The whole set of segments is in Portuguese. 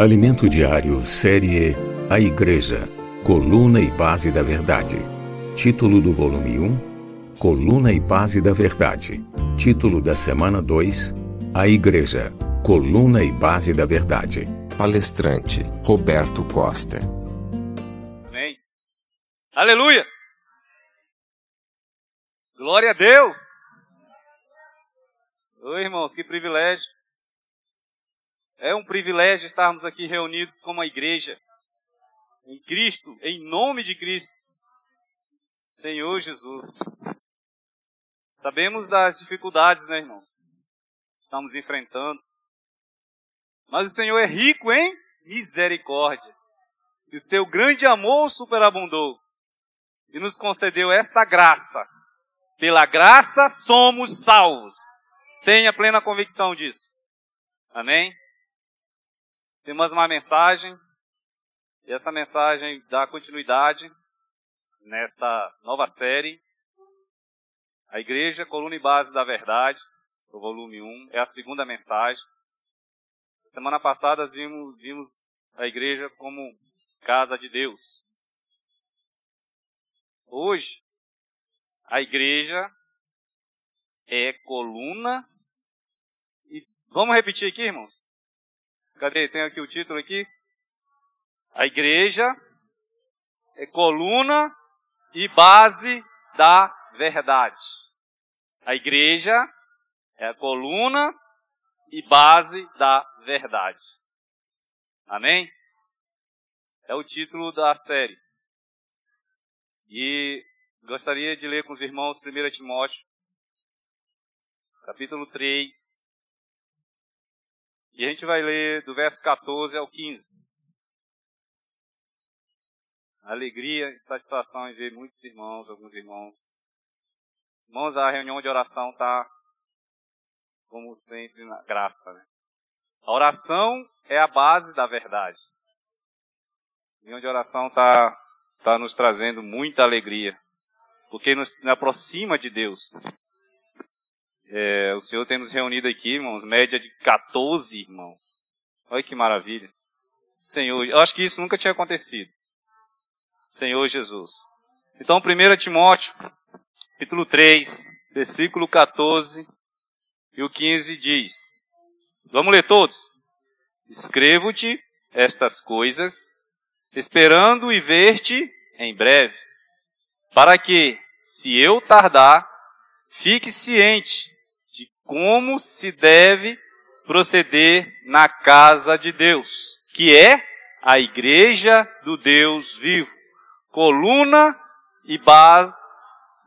Alimento Diário, série A Igreja, Coluna e Base da Verdade. Título do volume 1: Coluna e Base da Verdade. Título da semana 2: A Igreja, Coluna e Base da Verdade. Palestrante Roberto Costa. Amém. Aleluia! Glória a Deus! Oi, irmãos, que privilégio. É um privilégio estarmos aqui reunidos como a igreja, em Cristo, em nome de Cristo. Senhor Jesus. Sabemos das dificuldades, né, irmãos? Estamos enfrentando. Mas o Senhor é rico em misericórdia. E o seu grande amor superabundou. E nos concedeu esta graça. Pela graça somos salvos. Tenha plena convicção disso. Amém? Temos uma mensagem, e essa mensagem dá continuidade nesta nova série. A Igreja, Coluna e Base da Verdade, o volume 1, é a segunda mensagem. Semana passada vimos, vimos a igreja como casa de Deus. Hoje, a igreja é coluna e vamos repetir aqui, irmãos? Cadê? Tem aqui o título aqui. A igreja é coluna e base da verdade. A igreja é a coluna e base da verdade. Amém? É o título da série. E gostaria de ler com os irmãos 1 Timóteo, capítulo 3, e a gente vai ler do verso 14 ao 15. Alegria e satisfação em ver muitos irmãos, alguns irmãos. Irmãos, a reunião de oração está, como sempre, na graça. Né? A oração é a base da verdade. A reunião de oração está tá nos trazendo muita alegria, porque nos aproxima de Deus. É, o Senhor tem nos reunido aqui, irmãos, média de 14 irmãos. Olha que maravilha. Senhor, eu acho que isso nunca tinha acontecido. Senhor Jesus. Então, 1 Timóteo, capítulo 3, versículo 14 e o 15 diz: Vamos ler todos? Escrevo-te estas coisas, esperando e ver-te em breve, para que, se eu tardar, fique ciente como se deve proceder na casa de Deus, que é a igreja do Deus vivo, coluna e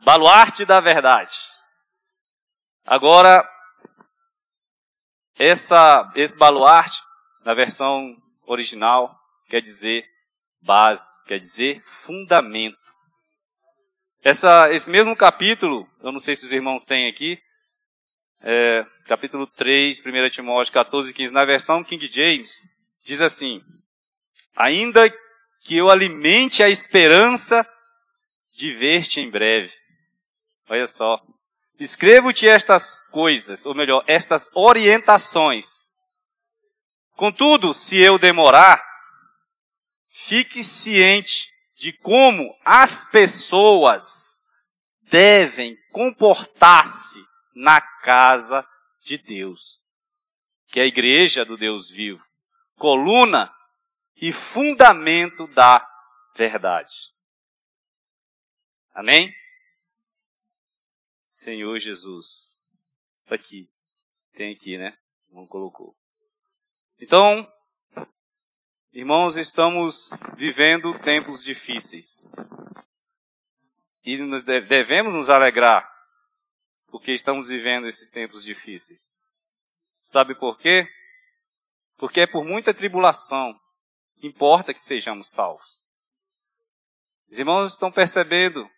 baluarte da verdade. Agora, essa, esse baluarte, na versão original, quer dizer base, quer dizer fundamento. Essa, esse mesmo capítulo, eu não sei se os irmãos têm aqui, é, capítulo 3, 1 Timóteo 14 e 15, na versão King James, diz assim: Ainda que eu alimente a esperança de ver-te em breve. Olha só. Escrevo-te estas coisas, ou melhor, estas orientações. Contudo, se eu demorar, fique ciente de como as pessoas devem comportar-se na casa de Deus, que é a igreja do Deus vivo, coluna e fundamento da verdade. Amém? Senhor Jesus. Aqui. Tem aqui, né? Não colocou. Então, irmãos, estamos vivendo tempos difíceis. E devemos nos alegrar porque estamos vivendo esses tempos difíceis. Sabe por quê? Porque é por muita tribulação. Importa que sejamos salvos. Os irmãos estão percebendo.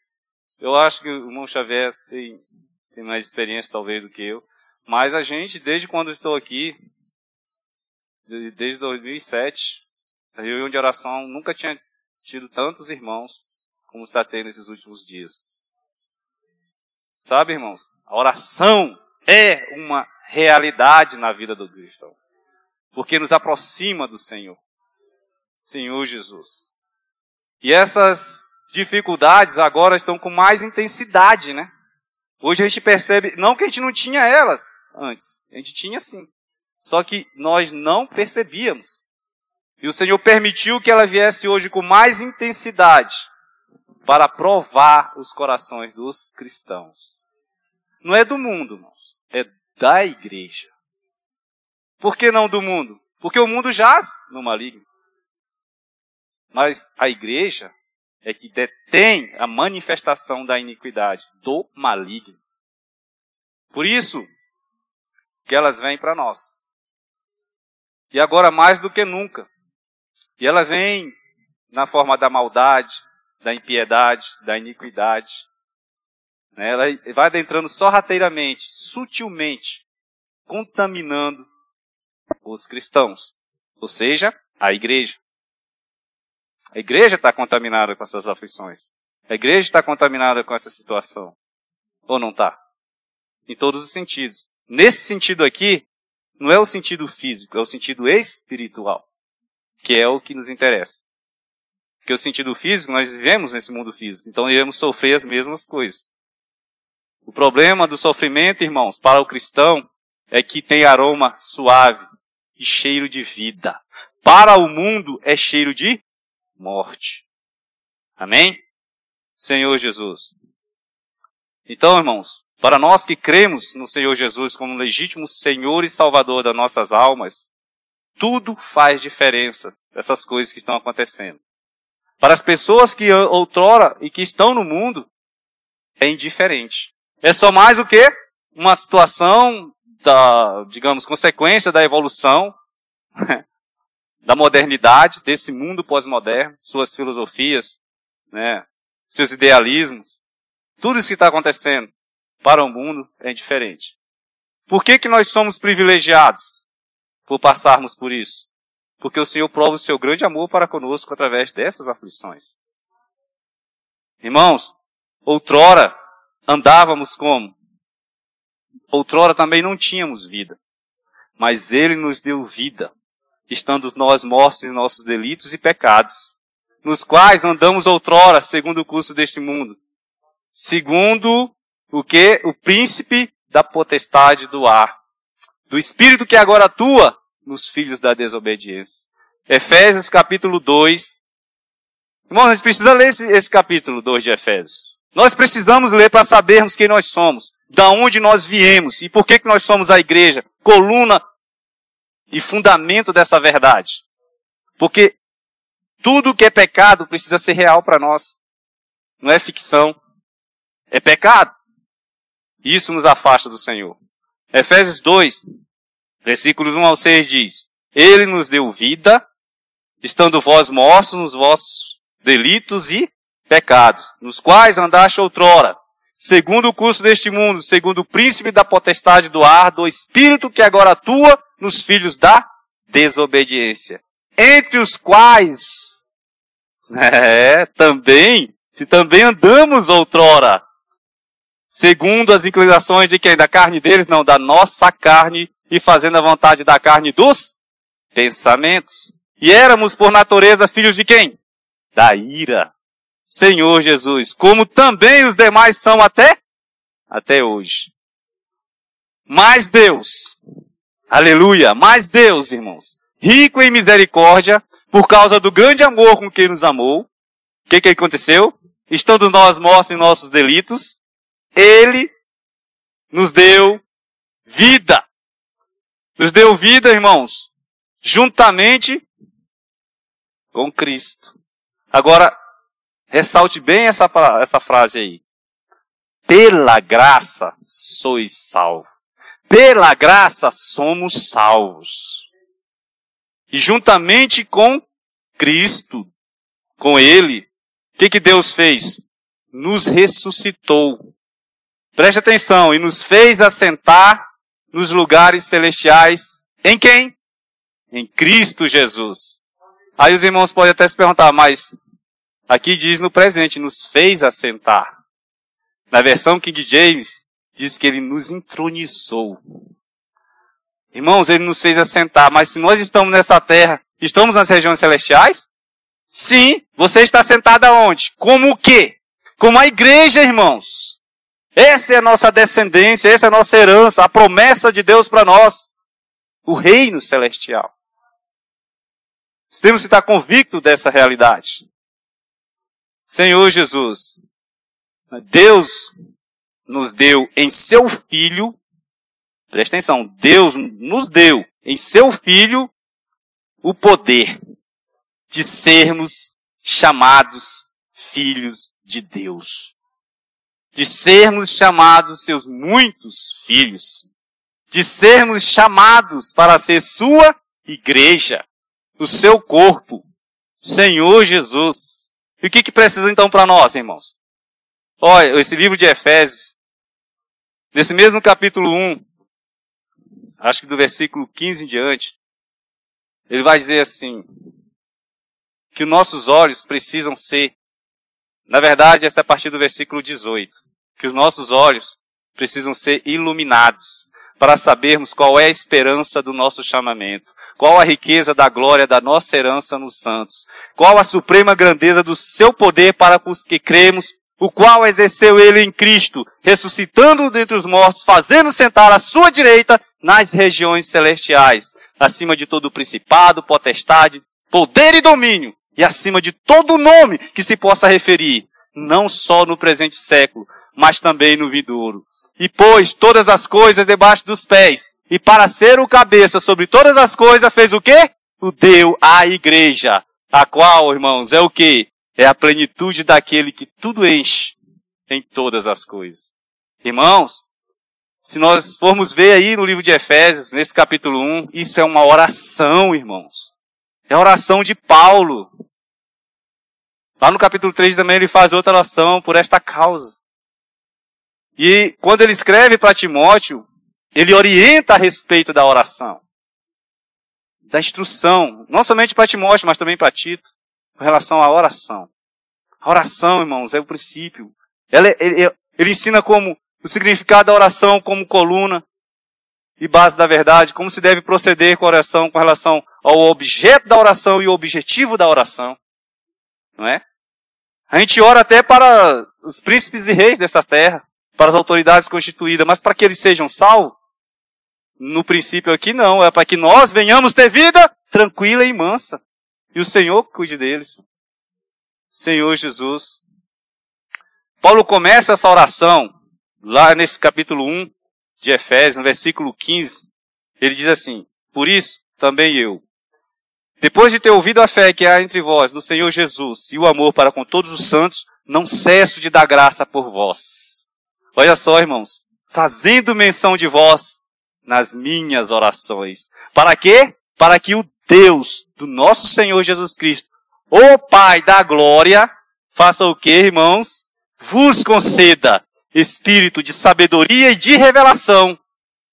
Eu acho que o irmão Xavier tem, tem mais experiência talvez do que eu. Mas a gente, desde quando estou aqui, desde 2007, a reunião de oração nunca tinha tido tantos irmãos como está tendo nesses últimos dias. Sabe, irmãos? A oração é uma realidade na vida do cristão. Porque nos aproxima do Senhor. Senhor Jesus. E essas dificuldades agora estão com mais intensidade, né? Hoje a gente percebe, não que a gente não tinha elas antes, a gente tinha sim. Só que nós não percebíamos. E o Senhor permitiu que ela viesse hoje com mais intensidade para provar os corações dos cristãos. Não é do mundo, irmãos, é da igreja. Por que não do mundo? Porque o mundo jaz no maligno. Mas a igreja é que detém a manifestação da iniquidade, do maligno. Por isso que elas vêm para nós. E agora mais do que nunca. E ela vem na forma da maldade, da impiedade, da iniquidade. Né? Ela vai adentrando sorrateiramente, sutilmente, contaminando os cristãos. Ou seja, a igreja. A igreja está contaminada com essas aflições. A igreja está contaminada com essa situação. Ou não está? Em todos os sentidos. Nesse sentido aqui, não é o sentido físico, é o sentido espiritual, que é o que nos interessa. Porque o sentido físico, nós vivemos nesse mundo físico, então iremos sofrer as mesmas coisas. O problema do sofrimento, irmãos, para o cristão, é que tem aroma suave e cheiro de vida. Para o mundo é cheiro de morte. Amém? Senhor Jesus. Então, irmãos, para nós que cremos no Senhor Jesus como legítimo Senhor e Salvador das nossas almas, tudo faz diferença dessas coisas que estão acontecendo. Para as pessoas que outrora e que estão no mundo, é indiferente. É só mais o que? Uma situação da, digamos, consequência da evolução da modernidade, desse mundo pós-moderno, suas filosofias, né, seus idealismos, tudo isso que está acontecendo para o mundo é diferente. Por que, que nós somos privilegiados por passarmos por isso? Porque o Senhor prova o seu grande amor para conosco através dessas aflições. Irmãos, outrora andávamos como? Outrora também não tínhamos vida. Mas Ele nos deu vida estando nós mortos em nossos delitos e pecados, nos quais andamos outrora, segundo o curso deste mundo, segundo o que? O príncipe da potestade do ar, do espírito que agora atua nos filhos da desobediência. Efésios capítulo 2. Irmãos, a gente precisa ler esse, esse capítulo 2 de Efésios. Nós precisamos ler para sabermos quem nós somos, da onde nós viemos e por que, que nós somos a igreja, coluna e fundamento dessa verdade. Porque tudo que é pecado precisa ser real para nós. Não é ficção. É pecado. Isso nos afasta do Senhor. Efésios 2, versículos 1 ao 6 diz: Ele nos deu vida, estando vós mortos nos vossos delitos e pecados, nos quais andaste outrora, segundo o curso deste mundo, segundo o príncipe da potestade do ar, do espírito que agora atua nos filhos da desobediência, entre os quais, é, também, se também andamos outrora, segundo as inclinações de quem? Da carne deles? Não, da nossa carne, e fazendo a vontade da carne dos pensamentos. E éramos, por natureza, filhos de quem? Da ira. Senhor Jesus, como também os demais são até, até hoje. Mas Deus, Aleluia! Mas Deus, irmãos, rico em misericórdia, por causa do grande amor com que nos amou, o que, que aconteceu? Estando nós mortos em nossos delitos, Ele nos deu vida. Nos deu vida, irmãos, juntamente com Cristo. Agora, ressalte bem essa, essa frase aí. Pela graça sois salvos. Pela graça somos salvos. E juntamente com Cristo, com Ele, o que, que Deus fez? Nos ressuscitou. Preste atenção, e nos fez assentar nos lugares celestiais. Em quem? Em Cristo Jesus. Aí os irmãos podem até se perguntar, mas aqui diz no presente, nos fez assentar. Na versão King James, diz que ele nos entronizou. Irmãos, ele nos fez assentar, mas se nós estamos nessa terra, estamos nas regiões celestiais? Sim, você está sentado aonde? Como o quê? Como a igreja, irmãos. Essa é a nossa descendência, essa é a nossa herança, a promessa de Deus para nós. O reino celestial. Temos que estar convictos dessa realidade. Senhor Jesus, Deus nos deu em seu Filho, presta atenção, Deus nos deu em seu Filho o poder de sermos chamados filhos de Deus. De sermos chamados seus muitos filhos. De sermos chamados para ser sua igreja, o seu corpo, Senhor Jesus. E o que, que precisa então para nós, irmãos? Olha, esse livro de Efésios, nesse mesmo capítulo 1, acho que do versículo 15 em diante, ele vai dizer assim, que os nossos olhos precisam ser, na verdade, essa é a partir do versículo 18, que os nossos olhos precisam ser iluminados para sabermos qual é a esperança do nosso chamamento, qual a riqueza da glória da nossa herança nos santos, qual a suprema grandeza do seu poder para os que cremos, o qual exerceu ele em Cristo, ressuscitando dentre os mortos, fazendo sentar à sua direita nas regiões celestiais, acima de todo principado, potestade, poder e domínio, e acima de todo nome que se possa referir, não só no presente século, mas também no vindouro. E pôs todas as coisas debaixo dos pés, e para ser o cabeça sobre todas as coisas, fez o quê? O deu à igreja, a qual, irmãos, é o quê? é a plenitude daquele que tudo enche em todas as coisas. Irmãos, se nós formos ver aí no livro de Efésios, nesse capítulo 1, isso é uma oração, irmãos. É a oração de Paulo. Lá no capítulo 3 também ele faz outra oração por esta causa. E quando ele escreve para Timóteo, ele orienta a respeito da oração. Da instrução, não somente para Timóteo, mas também para Tito com relação à oração. A oração, irmãos, é o princípio. Ela, ele, ele ensina como o significado da oração como coluna e base da verdade, como se deve proceder com a oração com relação ao objeto da oração e o objetivo da oração. Não é? A gente ora até para os príncipes e reis dessa terra, para as autoridades constituídas, mas para que eles sejam salvos? No princípio aqui não, é para que nós venhamos ter vida tranquila e mansa. E o Senhor cuide deles. Senhor Jesus. Paulo começa essa oração lá nesse capítulo 1 de Efésios, no versículo 15. Ele diz assim: Por isso também eu, depois de ter ouvido a fé que há entre vós no Senhor Jesus e o amor para com todos os santos, não cesso de dar graça por vós. Olha só, irmãos, fazendo menção de vós nas minhas orações. Para quê? Para que o Deus do nosso Senhor Jesus Cristo, o Pai da glória, faça o que, irmãos? Vos conceda espírito de sabedoria e de revelação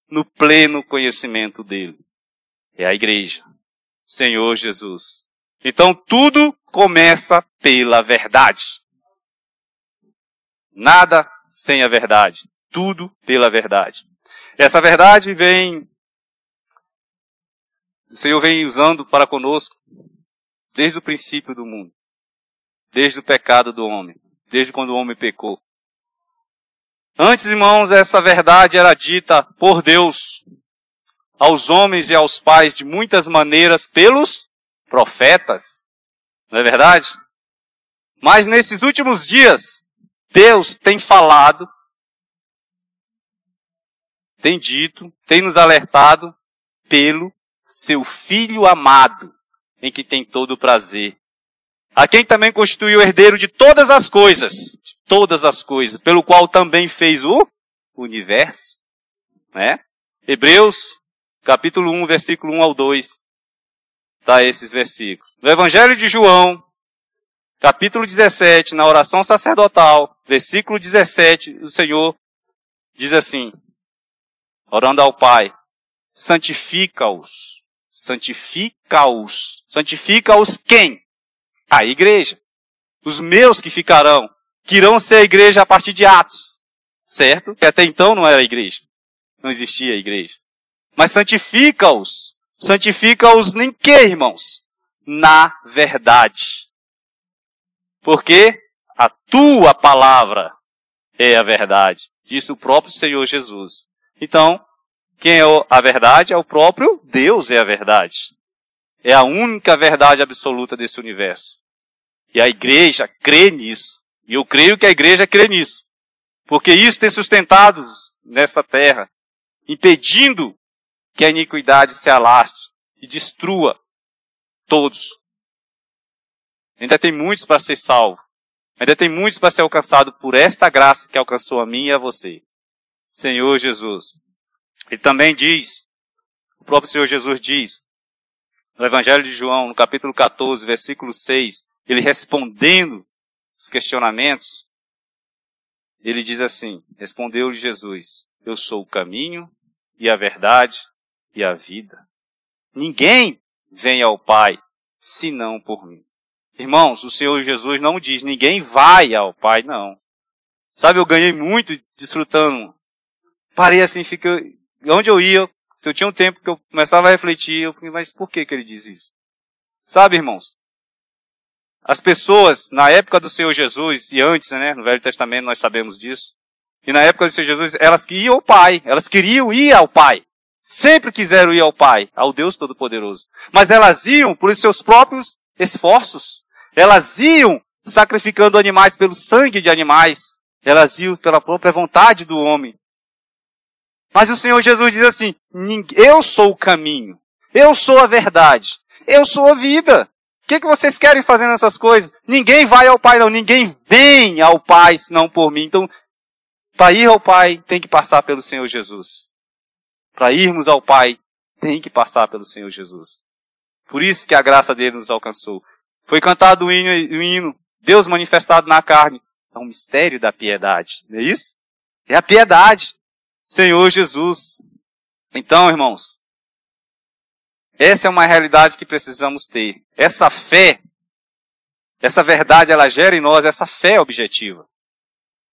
no pleno conhecimento dele. É a igreja. Senhor Jesus. Então tudo começa pela verdade. Nada sem a verdade. Tudo pela verdade. Essa verdade vem o Senhor vem usando para conosco desde o princípio do mundo, desde o pecado do homem, desde quando o homem pecou. Antes, irmãos, essa verdade era dita por Deus aos homens e aos pais de muitas maneiras pelos profetas. Não é verdade? Mas nesses últimos dias, Deus tem falado, tem dito, tem nos alertado pelo seu Filho amado, em que tem todo o prazer. A quem também constituiu o herdeiro de todas as coisas, de todas as coisas, pelo qual também fez o universo. Né? Hebreus, capítulo 1, versículo 1 ao 2. Tá esses versículos. No Evangelho de João, capítulo 17, na oração sacerdotal, versículo 17, o Senhor diz assim, orando ao Pai, santifica-os santifica-os. Santifica-os quem? A igreja. Os meus que ficarão, que irão ser a igreja a partir de Atos. Certo? Que até então não era a igreja. Não existia a igreja. Mas santifica-os. Santifica-os em que, irmãos? Na verdade. Porque a tua palavra é a verdade, disse o próprio Senhor Jesus. Então, quem é a verdade é o próprio Deus é a verdade. É a única verdade absoluta desse universo. E a igreja crê nisso. E eu creio que a igreja crê nisso. Porque isso tem sustentado nessa terra, impedindo que a iniquidade se alastre e destrua todos. Ainda tem muitos para ser salvo. Ainda tem muitos para ser alcançado por esta graça que alcançou a mim e a você. Senhor Jesus. Ele também diz, o próprio Senhor Jesus diz, no Evangelho de João, no capítulo 14, versículo 6, ele respondendo os questionamentos, ele diz assim, respondeu-lhe Jesus, eu sou o caminho e a verdade e a vida. Ninguém vem ao Pai senão por mim. Irmãos, o Senhor Jesus não diz ninguém vai ao Pai, não. Sabe, eu ganhei muito desfrutando. Parei assim, fiquei, onde eu ia, eu tinha um tempo que eu começava a refletir, eu mas por que que ele diz isso? Sabe, irmãos? As pessoas, na época do Senhor Jesus, e antes, né, no Velho Testamento nós sabemos disso, e na época do Senhor Jesus, elas iam ao Pai, elas queriam ir ao Pai. Sempre quiseram ir ao Pai, ao Deus Todo-Poderoso. Mas elas iam por seus próprios esforços. Elas iam sacrificando animais pelo sangue de animais. Elas iam pela própria vontade do homem. Mas o Senhor Jesus diz assim: Eu sou o caminho. Eu sou a verdade. Eu sou a vida. O que, que vocês querem fazer nessas coisas? Ninguém vai ao Pai, não. Ninguém vem ao Pai senão por mim. Então, para ir ao Pai, tem que passar pelo Senhor Jesus. Para irmos ao Pai, tem que passar pelo Senhor Jesus. Por isso que a graça dele nos alcançou. Foi cantado o hino, o hino Deus manifestado na carne. É um mistério da piedade, não é isso? É a piedade. Senhor Jesus. Então, irmãos, essa é uma realidade que precisamos ter. Essa fé, essa verdade, ela gera em nós essa fé objetiva.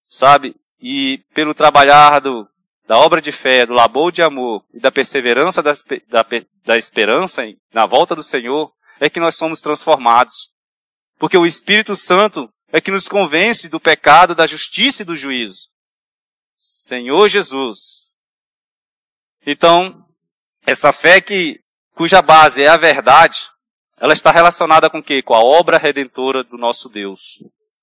Sabe? E pelo trabalhar do, da obra de fé, do labor de amor e da perseverança da, da, da esperança na volta do Senhor, é que nós somos transformados. Porque o Espírito Santo é que nos convence do pecado, da justiça e do juízo. Senhor Jesus. Então, essa fé que, cuja base é a verdade, ela está relacionada com o quê? Com a obra redentora do nosso Deus.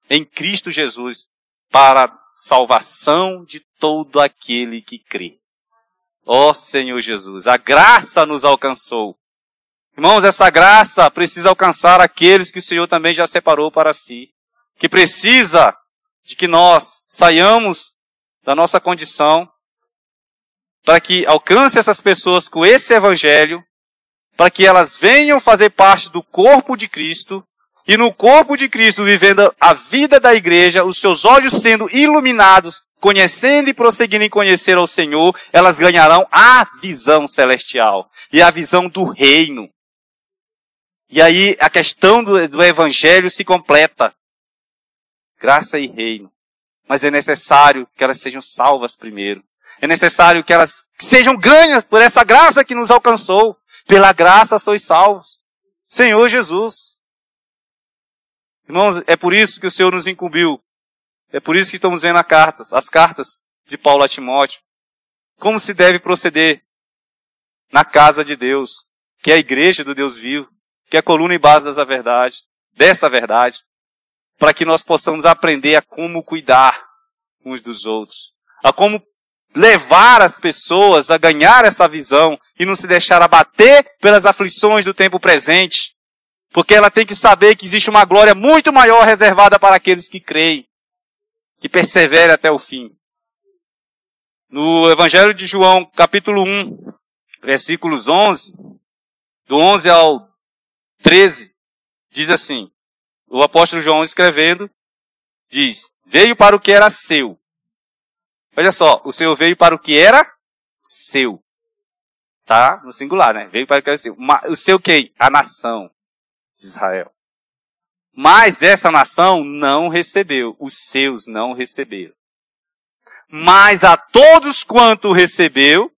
Em Cristo Jesus, para salvação de todo aquele que crê. Ó oh, Senhor Jesus, a graça nos alcançou. Irmãos, essa graça precisa alcançar aqueles que o Senhor também já separou para si. Que precisa de que nós saiamos da nossa condição para que alcance essas pessoas com esse evangelho, para que elas venham fazer parte do corpo de Cristo e no corpo de Cristo, vivendo a vida da igreja, os seus olhos sendo iluminados, conhecendo e prosseguindo em conhecer ao Senhor, elas ganharão a visão celestial e a visão do reino. E aí a questão do, do evangelho se completa. Graça e reino. Mas é necessário que elas sejam salvas primeiro. É necessário que elas sejam ganhas por essa graça que nos alcançou. Pela graça sois salvos. Senhor Jesus. Irmãos, é por isso que o Senhor nos incumbiu. É por isso que estamos vendo as cartas, as cartas de Paulo a Timóteo. Como se deve proceder na casa de Deus, que é a igreja do Deus vivo, que é a coluna e base dessa verdade, dessa verdade, para que nós possamos aprender a como cuidar uns dos outros, a como levar as pessoas a ganhar essa visão e não se deixar abater pelas aflições do tempo presente, porque ela tem que saber que existe uma glória muito maior reservada para aqueles que creem, que perseverem até o fim. No Evangelho de João, capítulo 1, versículos 11, do 11 ao 13, diz assim: o apóstolo João escrevendo, diz: Veio para o que era seu. Olha só, o Senhor veio para o que era seu. Tá? No singular, né? Veio para o que era seu. O seu quem? A nação de Israel. Mas essa nação não recebeu, os seus não receberam. Mas a todos quanto recebeu,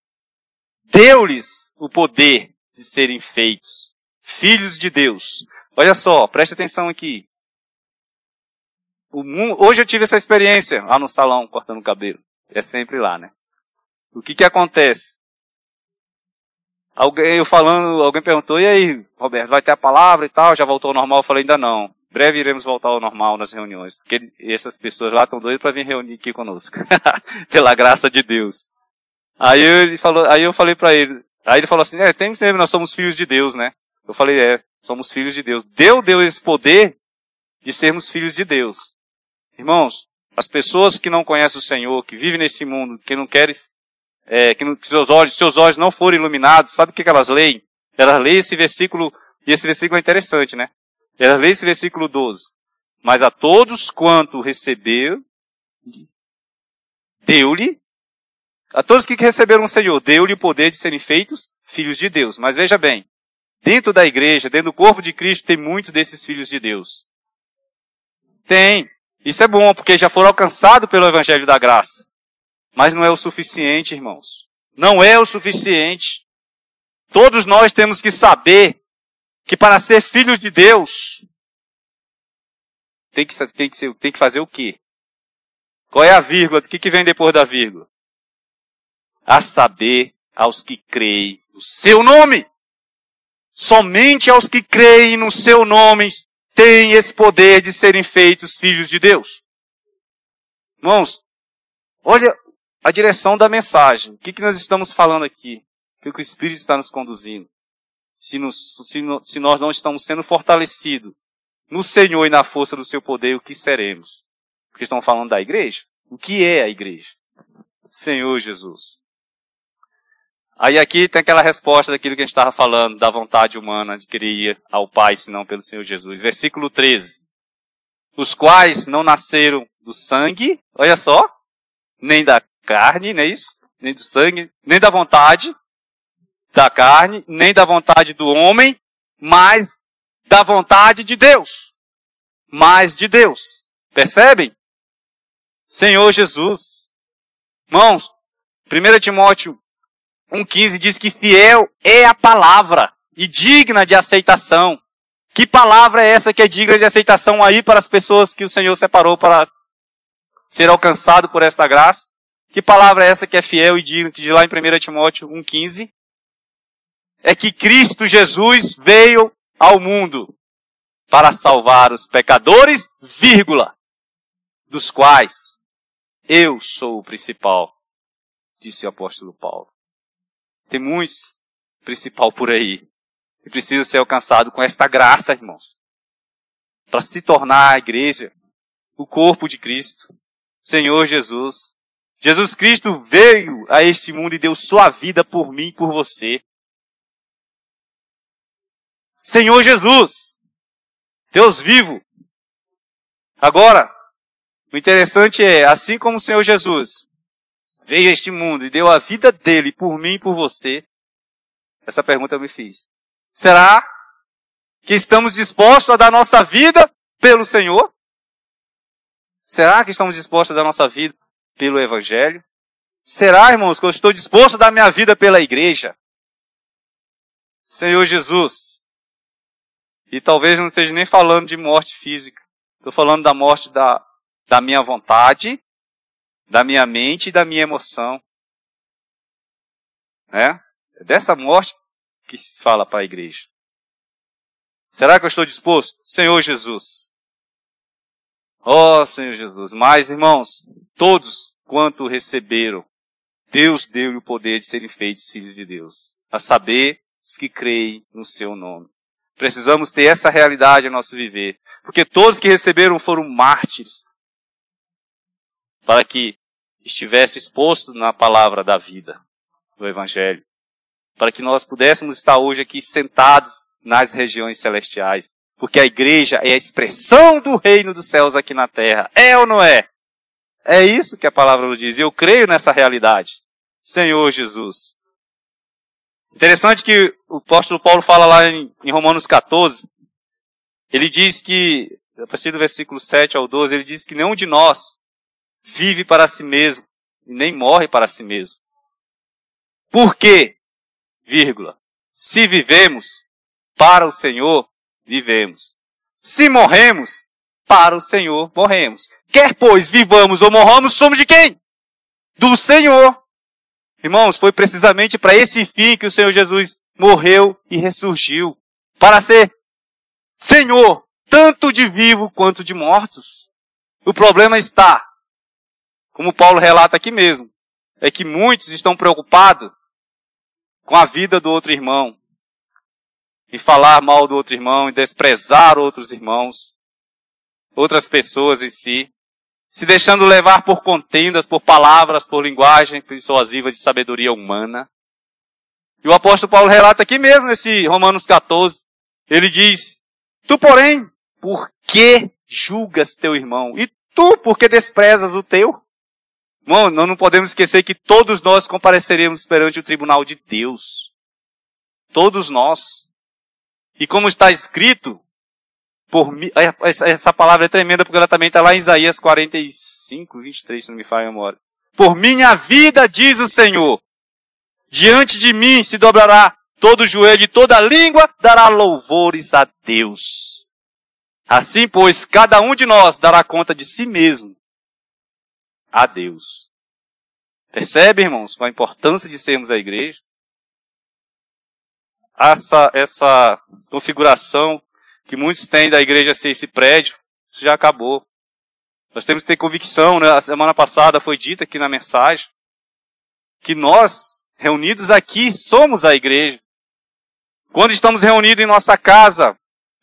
deu-lhes o poder de serem feitos filhos de Deus. Olha só, preste atenção aqui. hoje eu tive essa experiência lá no salão, cortando o cabelo. É sempre lá, né? O que que acontece? Alguém, eu falando, alguém perguntou, e aí, Roberto, vai ter a palavra e tal? Já voltou ao normal? Eu falei, ainda não. Breve iremos voltar ao normal nas reuniões, porque essas pessoas lá estão doidas para vir reunir aqui conosco. Pela graça de Deus. Aí ele falou, aí eu falei para ele, aí ele falou assim, é, tem sempre, nós somos filhos de Deus, né? Eu falei, é, somos filhos de Deus. Deu Deus esse poder de sermos filhos de Deus. Irmãos, as pessoas que não conhecem o Senhor, que vivem nesse mundo, que não querem, é, que, não, que seus olhos, seus olhos não forem iluminados, sabe o que, que elas leem? Elas leem esse versículo, e esse versículo é interessante, né? Elas leem esse versículo 12. Mas a todos quanto receberam, deu-lhe, a todos que receberam o Senhor, deu-lhe o poder de serem feitos filhos de Deus. Mas veja bem, dentro da igreja, dentro do corpo de Cristo, tem muitos desses filhos de Deus. Tem. Isso é bom, porque já foram alcançados pelo Evangelho da Graça. Mas não é o suficiente, irmãos. Não é o suficiente. Todos nós temos que saber que para ser filhos de Deus, tem que, tem que, tem que fazer o quê? Qual é a vírgula? O que, que vem depois da vírgula? A saber aos que creem no seu nome. Somente aos que creem no seu nome têm esse poder de serem feitos filhos de Deus. Irmãos, olha a direção da mensagem. O que, que nós estamos falando aqui? O que, que o Espírito está nos conduzindo? Se, nos, se, no, se nós não estamos sendo fortalecidos no Senhor e na força do seu poder, o que seremos? Porque estão falando da igreja? O que é a igreja? Senhor Jesus. Aí aqui tem aquela resposta daquilo que a gente estava falando, da vontade humana de querer ao Pai, senão pelo Senhor Jesus. Versículo 13. Os quais não nasceram do sangue, olha só, nem da carne, não é isso? Nem do sangue, nem da vontade da carne, nem da vontade do homem, mas da vontade de Deus. Mais de Deus. Percebem? Senhor Jesus. Irmãos, 1 Timóteo 1,15 diz que fiel é a palavra e digna de aceitação. Que palavra é essa que é digna de aceitação aí para as pessoas que o Senhor separou para ser alcançado por esta graça? Que palavra é essa que é fiel e digna, que diz lá em 1 Timóteo 1,15? É que Cristo Jesus veio ao mundo para salvar os pecadores, vírgula, dos quais eu sou o principal, disse o apóstolo Paulo. Tem muitos principal por aí. E precisa ser alcançado com esta graça, irmãos. Para se tornar a igreja, o corpo de Cristo, Senhor Jesus. Jesus Cristo veio a este mundo e deu sua vida por mim e por você. Senhor Jesus, Deus vivo. Agora, o interessante é, assim como o Senhor Jesus veio a este mundo e deu a vida dele por mim e por você? Essa pergunta eu me fiz. Será que estamos dispostos a dar nossa vida pelo Senhor? Será que estamos dispostos a dar nossa vida pelo Evangelho? Será, irmãos, que eu estou disposto a dar minha vida pela igreja? Senhor Jesus. E talvez não esteja nem falando de morte física. Estou falando da morte da, da minha vontade, da minha mente e da minha emoção. É? É dessa morte que se fala para a igreja. Será que eu estou disposto? Senhor Jesus. Ó oh, Senhor Jesus. Mas, irmãos, todos quanto receberam, Deus deu-lhe o poder de serem feitos filhos de Deus. A saber, os que creem no seu nome. Precisamos ter essa realidade no nosso viver. Porque todos que receberam foram mártires. Para que estivesse exposto na palavra da vida, do Evangelho, para que nós pudéssemos estar hoje aqui sentados nas regiões celestiais, porque a igreja é a expressão do reino dos céus aqui na terra. É ou não é? É isso que a palavra nos diz. E eu creio nessa realidade. Senhor Jesus. Interessante que o apóstolo Paulo fala lá em, em Romanos 14. Ele diz que, a partir do versículo 7 ao 12, ele diz que nenhum de nós vive para si mesmo e nem morre para si mesmo. Por quê? Vírgula. Se vivemos para o Senhor, vivemos. Se morremos, para o Senhor morremos. Quer, pois, vivamos ou morramos, somos de quem? Do Senhor. Irmãos, foi precisamente para esse fim que o Senhor Jesus morreu e ressurgiu. Para ser Senhor, tanto de vivo quanto de mortos. O problema está, como Paulo relata aqui mesmo, é que muitos estão preocupados com a vida do outro irmão. E falar mal do outro irmão, e desprezar outros irmãos, outras pessoas em si, se deixando levar por contendas, por palavras, por linguagem persuasiva de sabedoria humana. E o apóstolo Paulo relata aqui mesmo, nesse Romanos 14, ele diz, Tu, porém, por que julgas teu irmão? E tu, por que desprezas o teu? Irmão, nós não podemos esquecer que todos nós compareceremos perante o tribunal de Deus. Todos nós. E como está escrito, por é, essa palavra é tremenda porque ela também está lá em Isaías 45, 23, se não me falha a memória. Por minha vida, diz o Senhor, diante de mim se dobrará todo joelho e toda língua dará louvores a Deus. Assim, pois, cada um de nós dará conta de si mesmo a Deus. Percebe, irmãos, a importância de sermos a igreja? Essa, essa configuração que muitos têm da igreja ser esse prédio, isso já acabou. Nós temos que ter convicção, né? A semana passada foi dita aqui na mensagem, que nós, reunidos aqui, somos a igreja. Quando estamos reunidos em nossa casa,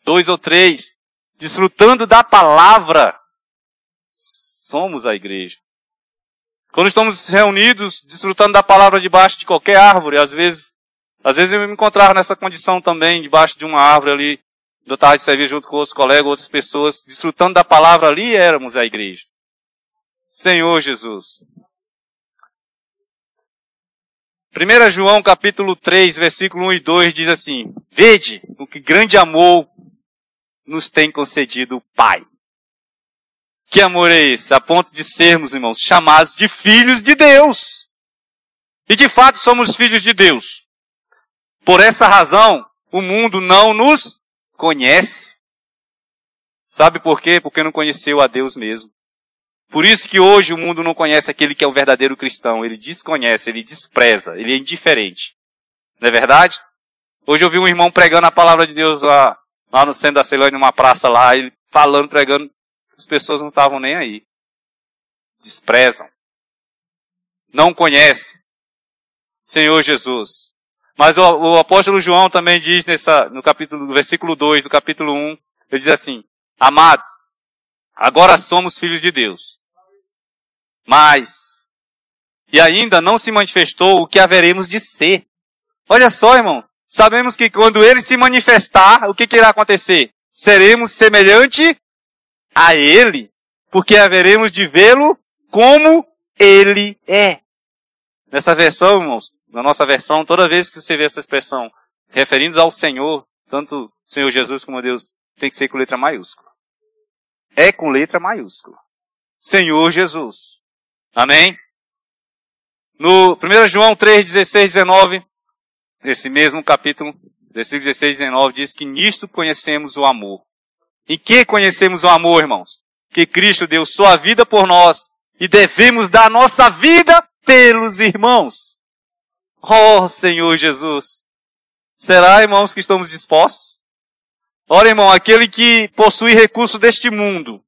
dois ou três, desfrutando da palavra, somos a igreja. Quando estamos reunidos, desfrutando da palavra debaixo de qualquer árvore, às vezes, às vezes eu me encontrava nessa condição também, debaixo de uma árvore ali, eu estava de servir junto com outros colegas, outras pessoas, desfrutando da palavra ali, éramos a igreja. Senhor Jesus. 1 João capítulo 3, versículo 1 e 2 diz assim, Vede o que grande amor nos tem concedido o Pai. Que amor é esse? A ponto de sermos, irmãos, chamados de filhos de Deus. E de fato somos filhos de Deus. Por essa razão, o mundo não nos conhece. Sabe por quê? Porque não conheceu a Deus mesmo. Por isso que hoje o mundo não conhece aquele que é o verdadeiro cristão. Ele desconhece, ele despreza, ele é indiferente. Não é verdade? Hoje eu vi um irmão pregando a palavra de Deus lá, lá no centro da Ceilândia, numa praça lá, ele falando, pregando. As pessoas não estavam nem aí. Desprezam. Não conhecem. Senhor Jesus. Mas o, o, apóstolo João também diz nessa, no capítulo, no versículo 2 do capítulo 1, ele diz assim, Amado, agora somos filhos de Deus. Mas, e ainda não se manifestou o que haveremos de ser. Olha só, irmão. Sabemos que quando ele se manifestar, o que, que irá acontecer? Seremos semelhante a ele, porque haveremos de vê-lo como ele é. Nessa versão, irmãos, na nossa versão, toda vez que você vê essa expressão referindo ao Senhor, tanto Senhor Jesus como Deus, tem que ser com letra maiúscula. É com letra maiúscula. Senhor Jesus. Amém? No 1 João 3, 16, 19, nesse mesmo capítulo, versículo 16 e 19, diz que nisto conhecemos o amor. Em que conhecemos o amor, irmãos? Que Cristo deu sua vida por nós e devemos dar nossa vida pelos irmãos. Oh, Senhor Jesus. Será, irmãos, que estamos dispostos? Ora, irmão, aquele que possui recurso deste mundo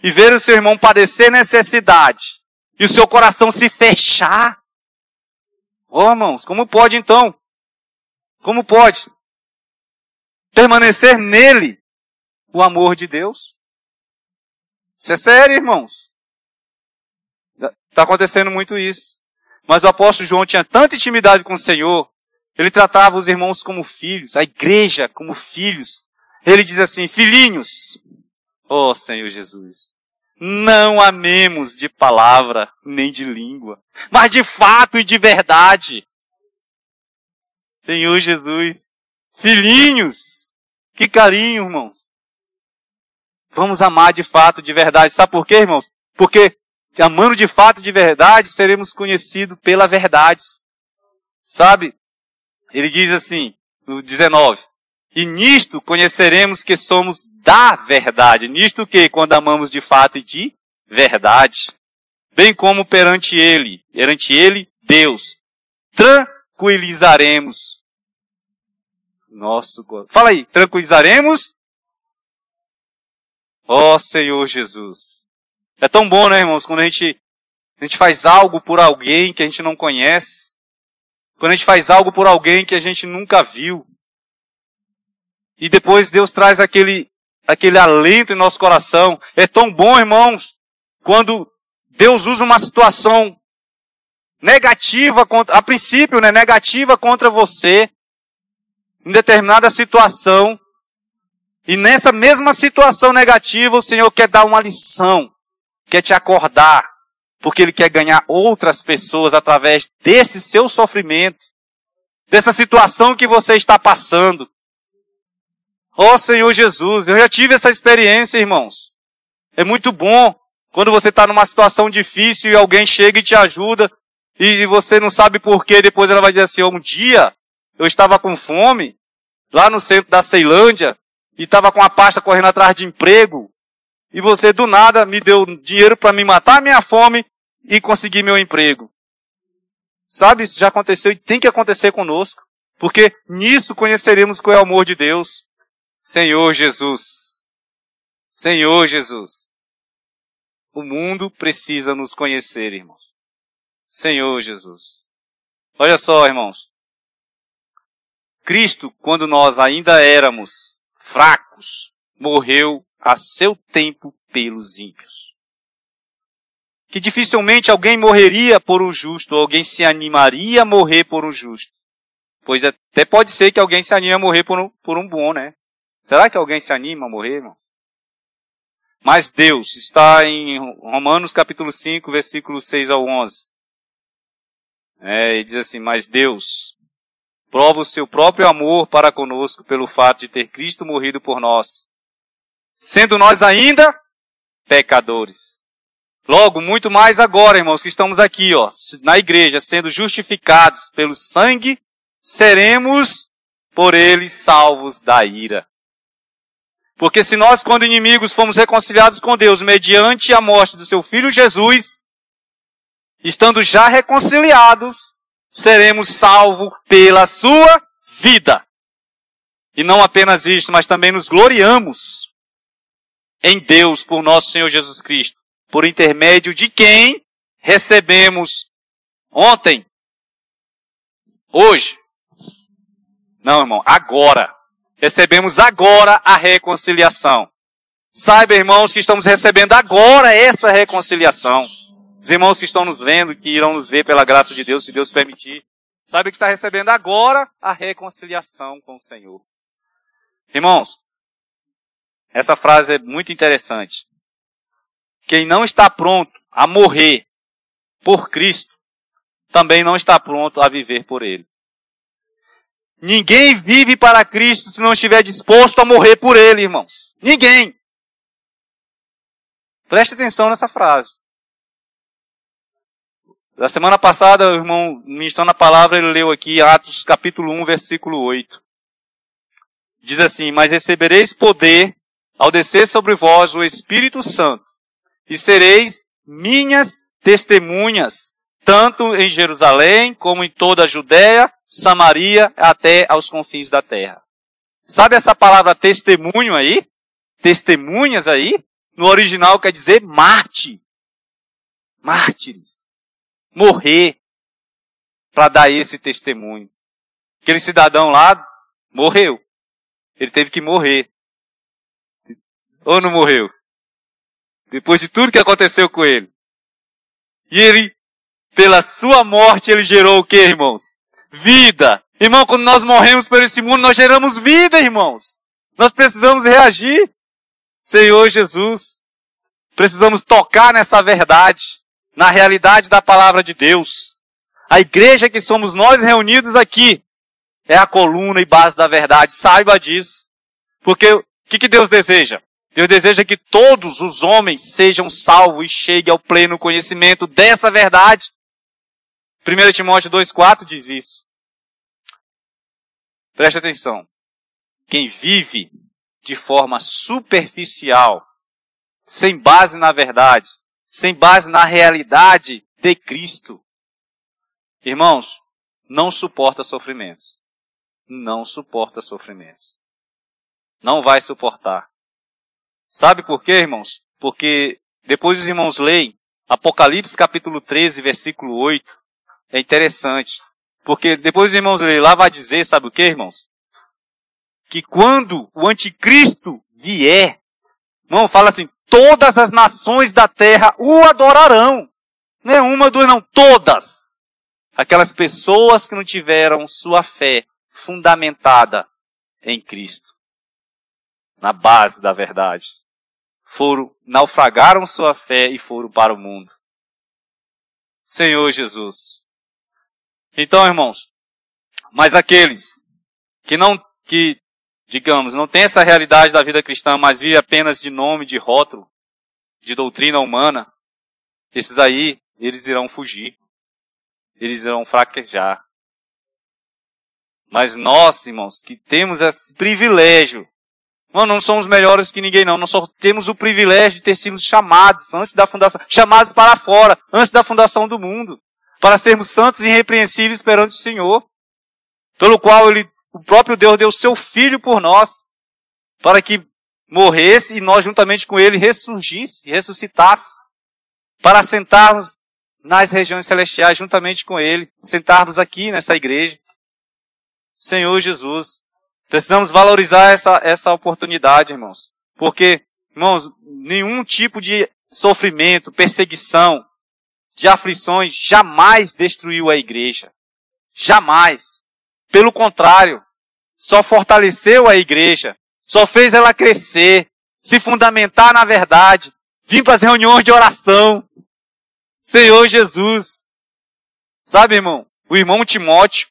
e ver o seu irmão padecer necessidade e o seu coração se fechar. Oh, irmãos, como pode então? Como pode? Permanecer nele o amor de Deus? Isso é sério, irmãos. Está acontecendo muito isso. Mas o apóstolo João tinha tanta intimidade com o Senhor, ele tratava os irmãos como filhos, a igreja como filhos. Ele diz assim, filhinhos, ó oh, Senhor Jesus, não amemos de palavra nem de língua, mas de fato e de verdade. Senhor Jesus, filhinhos, que carinho, irmãos. Vamos amar de fato, de verdade. Sabe por quê, irmãos? Porque amando de fato, de verdade, seremos conhecidos pela verdade. Sabe? Ele diz assim, no 19, E nisto conheceremos que somos da verdade. Nisto que quando amamos de fato e de verdade. Bem como perante ele, perante ele, Deus, tranquilizaremos nosso Fala aí, tranquilizaremos? Ó oh, Senhor Jesus. É tão bom, né, irmãos, quando a gente, a gente faz algo por alguém que a gente não conhece. Quando a gente faz algo por alguém que a gente nunca viu. E depois Deus traz aquele, aquele alento em nosso coração. É tão bom, irmãos, quando Deus usa uma situação negativa, contra, a princípio, né, negativa contra você, em determinada situação, e nessa mesma situação negativa, o Senhor quer dar uma lição, quer te acordar, porque Ele quer ganhar outras pessoas através desse seu sofrimento, dessa situação que você está passando. Ó oh, Senhor Jesus, eu já tive essa experiência, irmãos. É muito bom quando você está numa situação difícil e alguém chega e te ajuda e você não sabe por quê, depois ela vai dizer assim, um dia eu estava com fome, lá no centro da Ceilândia, e estava com a pasta correndo atrás de emprego, e você do nada me deu dinheiro para me matar a minha fome e conseguir meu emprego. Sabe, isso já aconteceu e tem que acontecer conosco, porque nisso conheceremos qual é o amor de Deus. Senhor Jesus. Senhor Jesus. O mundo precisa nos conhecer, irmãos. Senhor Jesus. Olha só, irmãos. Cristo, quando nós ainda éramos fracos, morreu a seu tempo pelos ímpios. Que dificilmente alguém morreria por um justo, ou alguém se animaria a morrer por um justo. Pois até pode ser que alguém se anime a morrer por um, por um bom, né? Será que alguém se anima a morrer, irmão? Mas Deus está em Romanos capítulo 5, versículo 6 ao 11. É, e diz assim, mas Deus, prova o seu próprio amor para conosco pelo fato de ter Cristo morrido por nós, sendo nós ainda pecadores. Logo, muito mais agora, irmãos, que estamos aqui, ó, na igreja, sendo justificados pelo sangue, seremos por ele salvos da ira. Porque se nós, quando inimigos, fomos reconciliados com Deus mediante a morte do seu filho Jesus, estando já reconciliados, seremos salvos pela sua vida. E não apenas isto, mas também nos gloriamos em Deus por nosso Senhor Jesus Cristo, por intermédio de quem recebemos ontem, hoje. Não, irmão, agora. Recebemos agora a reconciliação. Saiba, irmãos, que estamos recebendo agora essa reconciliação. Os irmãos que estão nos vendo, que irão nos ver pela graça de Deus, se Deus permitir, sabe que está recebendo agora a reconciliação com o Senhor. Irmãos, essa frase é muito interessante. Quem não está pronto a morrer por Cristo, também não está pronto a viver por Ele. Ninguém vive para Cristo se não estiver disposto a morrer por Ele, irmãos. Ninguém. Preste atenção nessa frase. Na semana passada, o irmão ministrando a palavra, ele leu aqui Atos capítulo 1, versículo 8. Diz assim, mas recebereis poder ao descer sobre vós o Espírito Santo, e sereis minhas testemunhas, tanto em Jerusalém, como em toda a Judéia, Samaria, até aos confins da terra. Sabe essa palavra testemunho aí? Testemunhas aí? No original quer dizer Marte. Mártires morrer para dar esse testemunho. Aquele cidadão lá morreu. Ele teve que morrer. Ou não morreu? Depois de tudo que aconteceu com ele. E ele, pela sua morte, ele gerou o que, irmãos? Vida. Irmão, quando nós morremos por esse mundo, nós geramos vida, irmãos. Nós precisamos reagir. Senhor Jesus. Precisamos tocar nessa verdade na realidade da palavra de Deus. A igreja que somos nós reunidos aqui é a coluna e base da verdade. Saiba disso. Porque o que, que Deus deseja? Deus deseja que todos os homens sejam salvos e cheguem ao pleno conhecimento dessa verdade. 1 Timóteo 2,4 diz isso. Preste atenção. quem vive de forma superficial, sem base na verdade, sem base na realidade de Cristo, irmãos, não suporta sofrimentos. Não suporta sofrimentos. Não vai suportar. Sabe por quê, irmãos? Porque depois os irmãos leem Apocalipse capítulo 13, versículo 8. É interessante. Porque depois os irmãos leem, lá vai dizer, sabe o que, irmãos? Que quando o anticristo vier, não fala assim, todas as nações da terra o adorarão. Não é uma, duas, não, todas. Aquelas pessoas que não tiveram sua fé fundamentada em Cristo. Na base da verdade. Foram, naufragaram sua fé e foram para o mundo. Senhor Jesus. Então, irmãos, mas aqueles que não, que, digamos, não tem essa realidade da vida cristã, mas vive apenas de nome, de rótulo, de doutrina humana, esses aí, eles irão fugir. Eles irão fraquejar. Mas nós, irmãos, que temos esse privilégio, nós não somos melhores que ninguém não, nós só temos o privilégio de ter sido chamados antes da fundação, chamados para fora, antes da fundação do mundo, para sermos santos e irrepreensíveis perante o Senhor, pelo qual ele, o próprio Deus deu seu Filho por nós, para que morresse e nós juntamente com ele ressurgisse, ressuscitasse, para sentarmos nas regiões celestiais juntamente com ele, sentarmos aqui nessa igreja. Senhor Jesus, precisamos valorizar essa, essa oportunidade, irmãos. Porque, irmãos, nenhum tipo de sofrimento, perseguição, de aflições jamais destruiu a igreja. Jamais. Pelo contrário, só fortaleceu a igreja, só fez ela crescer, se fundamentar na verdade, vir para as reuniões de oração. Senhor Jesus. Sabe, irmão? O irmão Timóteo,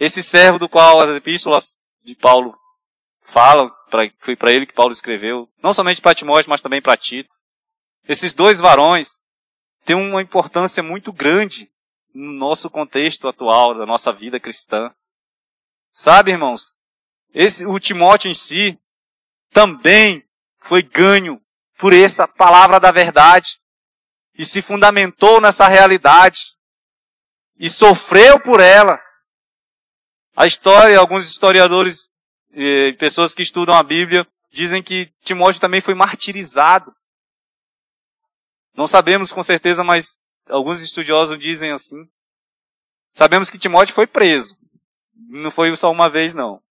esse servo do qual as epístolas de Paulo falam, pra, foi para ele que Paulo escreveu, não somente para Timóteo, mas também para Tito. Esses dois varões têm uma importância muito grande no nosso contexto atual, da nossa vida cristã. Sabe, irmãos? Esse, o Timóteo em si também foi ganho por essa palavra da verdade e se fundamentou nessa realidade e sofreu por ela. A história, alguns historiadores e pessoas que estudam a Bíblia dizem que Timóteo também foi martirizado. Não sabemos com certeza, mas alguns estudiosos dizem assim. Sabemos que Timóteo foi preso. Não foi só uma vez, não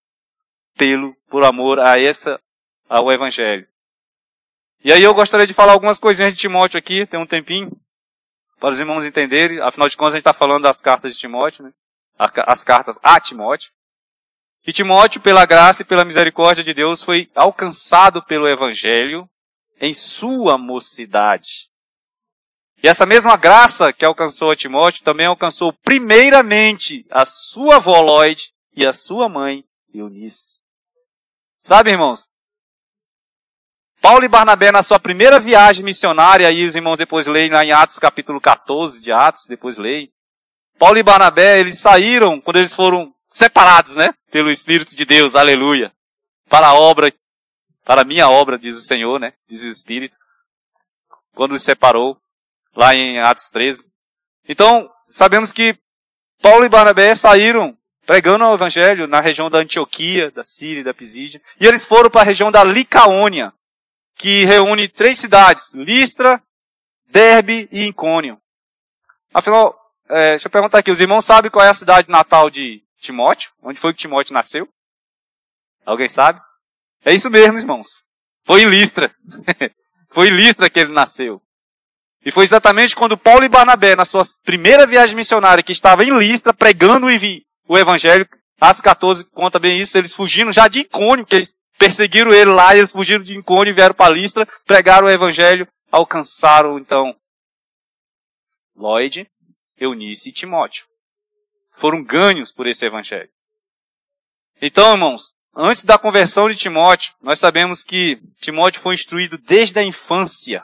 pelo por amor a essa ao evangelho. E aí eu gostaria de falar algumas coisinhas de Timóteo aqui, tem um tempinho, para os irmãos entenderem. Afinal de contas, a gente está falando das cartas de Timóteo, né? As cartas a Timóteo. E Timóteo, pela graça e pela misericórdia de Deus, foi alcançado pelo Evangelho em sua mocidade. E essa mesma graça que alcançou a Timóteo também alcançou primeiramente a sua avó Lloyd e a sua mãe Eunice. Sabe, irmãos? Paulo e Barnabé, na sua primeira viagem missionária, aí os irmãos depois leem lá em Atos capítulo 14 de Atos, depois leem. Paulo e Barnabé, eles saíram quando eles foram separados, né? Pelo Espírito de Deus, aleluia. Para a obra, para a minha obra, diz o Senhor, né? Diz o Espírito. Quando os separou, lá em Atos 13. Então, sabemos que Paulo e Barnabé saíram pregando o evangelho na região da Antioquia, da Síria da Pisídia. E eles foram para a região da Licaônia, que reúne três cidades, Listra, Derbe e Incônio. Afinal, é, deixa eu perguntar aqui, os irmãos sabem qual é a cidade natal de Timóteo? Onde foi que Timóteo nasceu? Alguém sabe? É isso mesmo, irmãos. Foi em Listra. foi em Listra que ele nasceu. E foi exatamente quando Paulo e Barnabé, na sua primeira viagem missionária, que estava em Listra, pregando o evangelho, Atos 14 conta bem isso, eles fugindo já de Icônio, que eles perseguiram ele lá, eles fugiram de Icônio e vieram para Listra, pregaram o evangelho, alcançaram então Lloyd, Eunice e Timóteo. Foram ganhos por esse evangelho. Então, irmãos, antes da conversão de Timóteo, nós sabemos que Timóteo foi instruído desde a infância.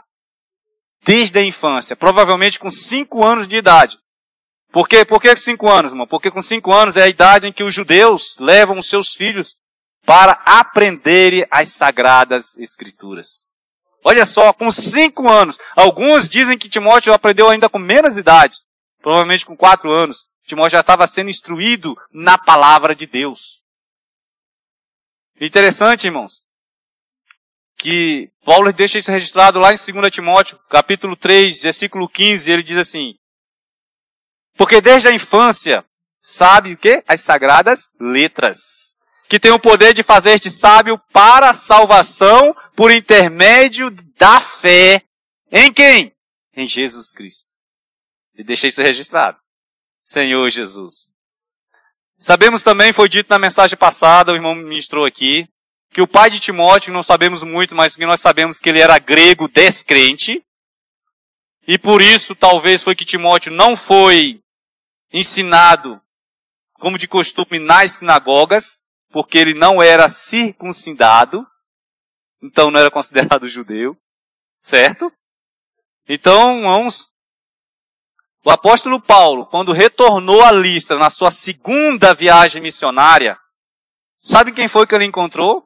Desde a infância, provavelmente com cinco anos de idade. Por quê? Por que cinco anos, irmão? Porque com cinco anos é a idade em que os judeus levam os seus filhos para aprenderem as sagradas escrituras. Olha só, com cinco anos. Alguns dizem que Timóteo aprendeu ainda com menos idade. Provavelmente com quatro anos. Timóteo já estava sendo instruído na palavra de Deus. Interessante, irmãos, que Paulo deixa isso registrado lá em 2 Timóteo, capítulo 3, versículo 15, ele diz assim: Porque desde a infância sabe o que? As sagradas letras, que tem o poder de fazer este sábio para a salvação por intermédio da fé em quem? Em Jesus Cristo. E deixa isso registrado. Senhor Jesus. Sabemos também, foi dito na mensagem passada, o irmão ministrou aqui, que o pai de Timóteo, não sabemos muito, mas que nós sabemos que ele era grego descrente. E por isso, talvez foi que Timóteo não foi ensinado como de costume nas sinagogas, porque ele não era circuncidado, então não era considerado judeu, certo? Então, vamos. O apóstolo Paulo, quando retornou a Listra na sua segunda viagem missionária, sabe quem foi que ele encontrou?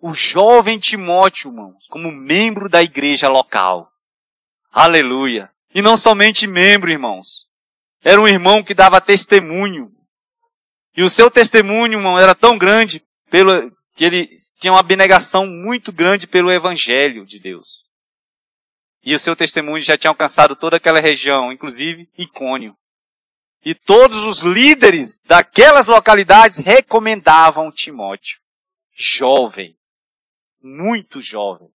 O jovem Timóteo, irmãos, como membro da igreja local. Aleluia. E não somente membro, irmãos. Era um irmão que dava testemunho. E o seu testemunho, irmão, era tão grande pelo, que ele tinha uma abnegação muito grande pelo evangelho de Deus. E o seu testemunho já tinha alcançado toda aquela região, inclusive Icônio. E todos os líderes daquelas localidades recomendavam Timóteo. Jovem. Muito jovem.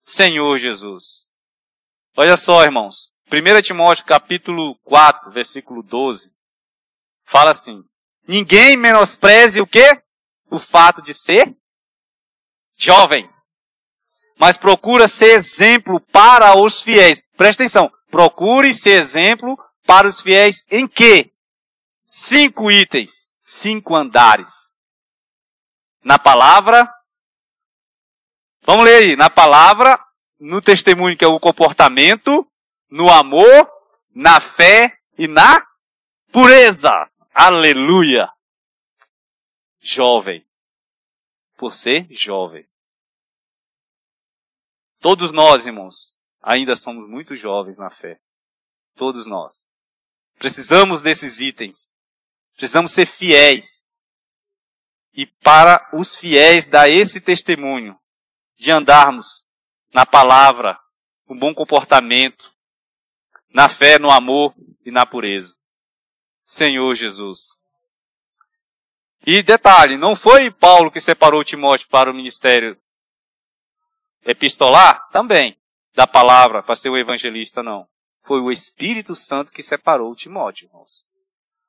Senhor Jesus. Olha só, irmãos. 1 Timóteo capítulo 4, versículo 12. Fala assim. Ninguém menospreze o quê? O fato de ser jovem mas procura ser exemplo para os fiéis. Presta atenção. Procure ser exemplo para os fiéis em quê? Cinco itens, cinco andares. Na palavra, vamos ler aí, na palavra, no testemunho que é o comportamento, no amor, na fé e na pureza. Aleluia. Jovem. Por ser jovem. Todos nós, irmãos, ainda somos muito jovens na fé. Todos nós. Precisamos desses itens. Precisamos ser fiéis. E para os fiéis dar esse testemunho de andarmos na palavra, com bom comportamento, na fé, no amor e na pureza. Senhor Jesus. E detalhe, não foi Paulo que separou Timóteo para o ministério epistolar? Também. Da palavra para ser um evangelista, não. Foi o Espírito Santo que separou Timóteo, irmãos.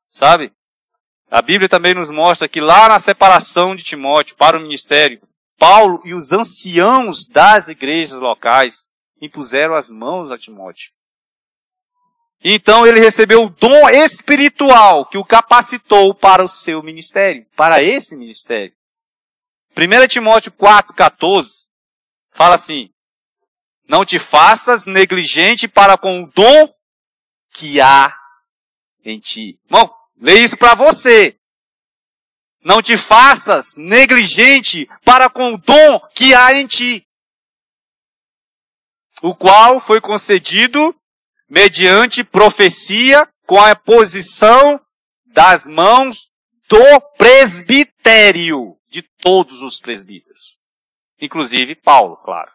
Sabe? A Bíblia também nos mostra que lá na separação de Timóteo para o ministério, Paulo e os anciãos das igrejas locais impuseram as mãos a Timóteo. Então ele recebeu o dom espiritual que o capacitou para o seu ministério, para esse ministério. 1 Timóteo 4, 14 Fala assim: Não te faças negligente para com o dom que há em ti. Irmão, lê isso para você. Não te faças negligente para com o dom que há em ti, o qual foi concedido mediante profecia com a posição das mãos do presbitério, de todos os presbíteros inclusive Paulo, claro.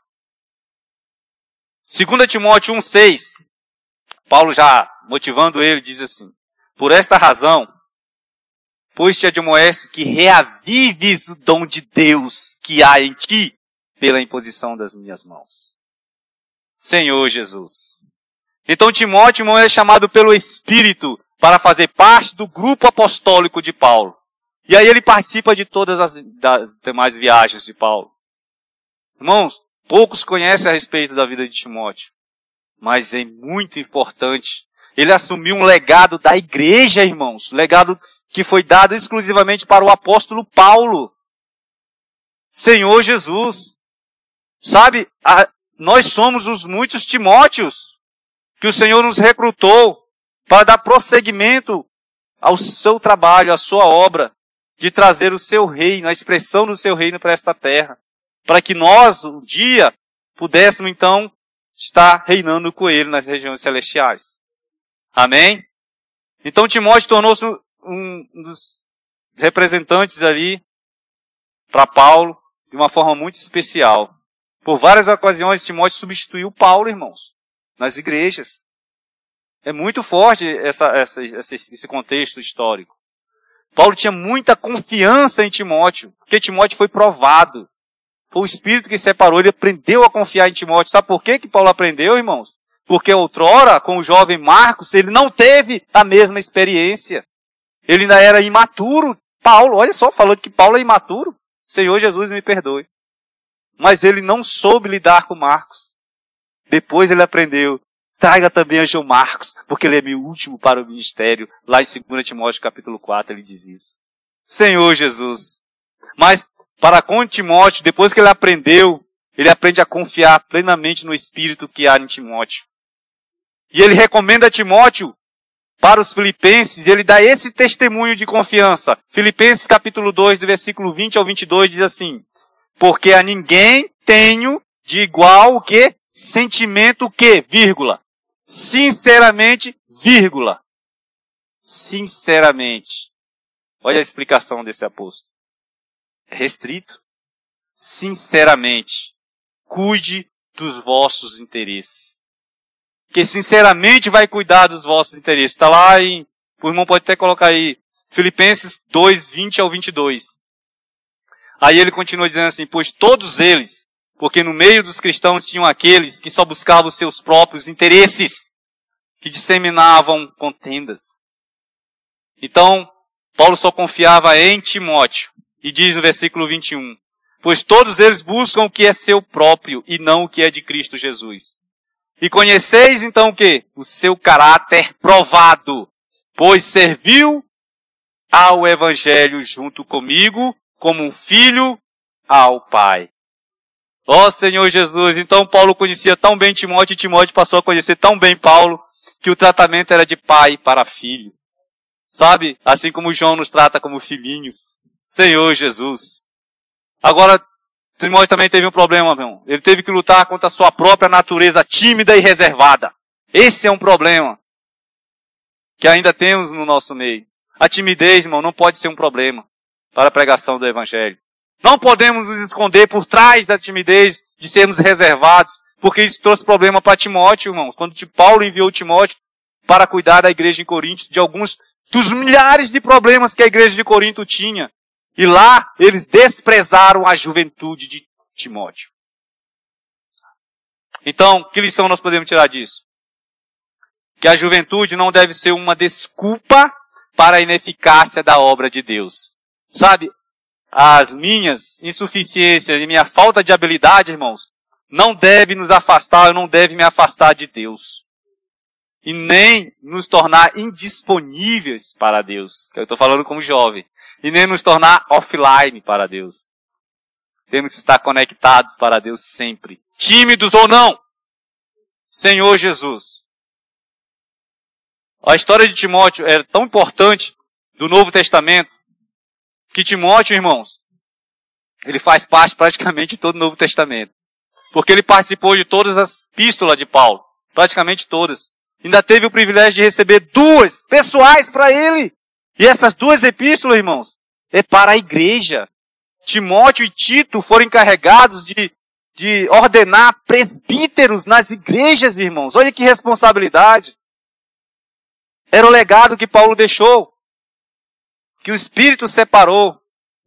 2 Timóteo 1,6, Paulo já motivando ele, diz assim: Por esta razão, pois te admoesto que reavives o dom de Deus que há em ti pela imposição das minhas mãos. Senhor Jesus. Então Timóteo é chamado pelo Espírito para fazer parte do grupo apostólico de Paulo. E aí ele participa de todas as, demais viagens de Paulo. Irmãos, poucos conhecem a respeito da vida de Timóteo, mas é muito importante. Ele assumiu um legado da igreja, irmãos, legado que foi dado exclusivamente para o apóstolo Paulo. Senhor Jesus. Sabe, a, nós somos os muitos Timóteos que o Senhor nos recrutou para dar prosseguimento ao seu trabalho, à sua obra. de trazer o seu reino, a expressão do seu reino para esta terra. Para que nós, um dia, pudéssemos então estar reinando com ele nas regiões celestiais. Amém? Então Timóteo tornou-se um dos representantes ali para Paulo de uma forma muito especial. Por várias ocasiões, Timóteo substituiu Paulo, irmãos, nas igrejas. É muito forte essa, essa, esse contexto histórico. Paulo tinha muita confiança em Timóteo, porque Timóteo foi provado. Foi o Espírito que separou, ele aprendeu a confiar em Timóteo. Sabe por que, que Paulo aprendeu, irmãos? Porque outrora, com o jovem Marcos, ele não teve a mesma experiência. Ele ainda era imaturo. Paulo, olha só, falando que Paulo é imaturo. Senhor Jesus me perdoe. Mas ele não soube lidar com Marcos. Depois ele aprendeu. Traga também a João Marcos, porque ele é meu último para o ministério. Lá em 2 Timóteo capítulo 4 ele diz isso. Senhor Jesus. Mas para com Timóteo, depois que ele aprendeu, ele aprende a confiar plenamente no Espírito que há em Timóteo. E ele recomenda a Timóteo para os filipenses, ele dá esse testemunho de confiança. Filipenses capítulo 2, do versículo 20 ao 22 diz assim: Porque a ninguém tenho de igual o que? Sentimento que? Vírgula. Sinceramente, vírgula. Sinceramente. Olha a explicação desse apóstolo. É restrito. Sinceramente. Cuide dos vossos interesses que sinceramente vai cuidar dos vossos interesses. Está lá em, o irmão pode até colocar aí, Filipenses 2, 20 ao 22. Aí ele continua dizendo assim, pois todos eles, porque no meio dos cristãos tinham aqueles que só buscavam os seus próprios interesses, que disseminavam contendas. Então, Paulo só confiava em Timóteo. E diz no versículo 21, pois todos eles buscam o que é seu próprio e não o que é de Cristo Jesus. E conheceis então o que? O seu caráter provado, pois serviu ao Evangelho junto comigo como um filho ao Pai. Ó oh, Senhor Jesus, então Paulo conhecia tão bem Timóteo e Timóteo passou a conhecer tão bem Paulo que o tratamento era de pai para filho. Sabe? Assim como João nos trata como filhinhos. Senhor Jesus. Agora, Timóteo também teve um problema, meu irmão. Ele teve que lutar contra a sua própria natureza tímida e reservada. Esse é um problema que ainda temos no nosso meio. A timidez, irmão, não pode ser um problema para a pregação do Evangelho. Não podemos nos esconder por trás da timidez de sermos reservados, porque isso trouxe problema para Timóteo, irmãos. Quando Paulo enviou Timóteo para cuidar da igreja em Corinto de alguns dos milhares de problemas que a igreja de Corinto tinha. E lá eles desprezaram a juventude de Timóteo. Então, que lição nós podemos tirar disso? Que a juventude não deve ser uma desculpa para a ineficácia da obra de Deus. Sabe, as minhas insuficiências e minha falta de habilidade, irmãos, não deve nos afastar, não deve me afastar de Deus e nem nos tornar indisponíveis para Deus. Eu estou falando como jovem. E nem nos tornar offline para Deus. Temos que estar conectados para Deus sempre. Tímidos ou não. Senhor Jesus. A história de Timóteo é tão importante do Novo Testamento que Timóteo, irmãos, ele faz parte praticamente de todo o Novo Testamento. Porque ele participou de todas as epístolas de Paulo. Praticamente todas ainda teve o privilégio de receber duas pessoais para ele. E essas duas epístolas, irmãos, é para a igreja. Timóteo e Tito foram encarregados de, de ordenar presbíteros nas igrejas, irmãos. Olha que responsabilidade. Era o legado que Paulo deixou. Que o Espírito separou.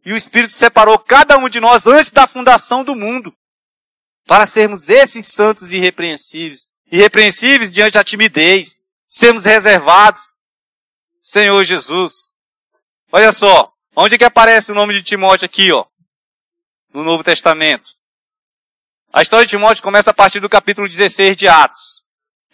E o Espírito separou cada um de nós antes da fundação do mundo. Para sermos esses santos irrepreensíveis irrepreensíveis diante da timidez, sermos reservados. Senhor Jesus. Olha só, onde que aparece o nome de Timóteo aqui, ó? No Novo Testamento. A história de Timóteo começa a partir do capítulo 16 de Atos.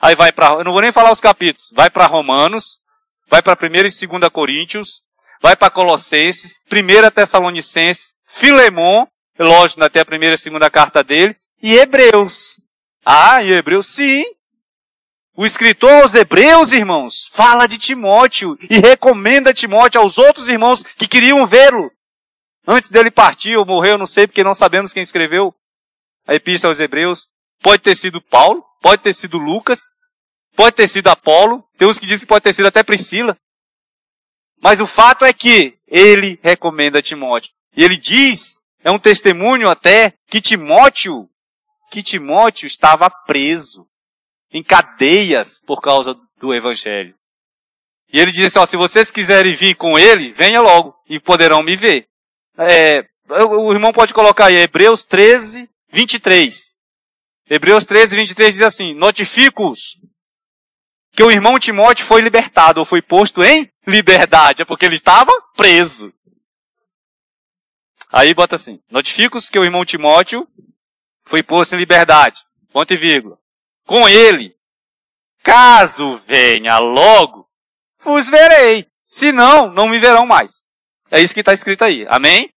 Aí vai para, eu não vou nem falar os capítulos, vai para Romanos, vai para 1 e 2 Coríntios, vai para Colossenses, 1 Tessalonicenses, Filemon, lógico, até a primeira e segunda carta dele, e Hebreus. Ah, em Hebreus sim. O escritor aos Hebreus, irmãos, fala de Timóteo e recomenda Timóteo aos outros irmãos que queriam vê-lo. Antes dele partir ou morrer, eu não sei, porque não sabemos quem escreveu a Epístola aos Hebreus. Pode ter sido Paulo, pode ter sido Lucas, pode ter sido Apolo, tem uns que dizem que pode ter sido até Priscila. Mas o fato é que ele recomenda Timóteo. E ele diz, é um testemunho até, que Timóteo, que Timóteo estava preso em cadeias por causa do evangelho. E ele diz assim, ó, se vocês quiserem vir com ele, venha logo e poderão me ver. É, o irmão pode colocar aí, Hebreus 13, 23. Hebreus 13, 23 diz assim, notifico-os que o irmão Timóteo foi libertado, ou foi posto em liberdade, é porque ele estava preso. Aí bota assim, notifico-os que o irmão Timóteo foi posto em liberdade, ponto e vírgula com ele. Caso venha logo, vos verei. Se não, não me verão mais. É isso que está escrito aí. Amém?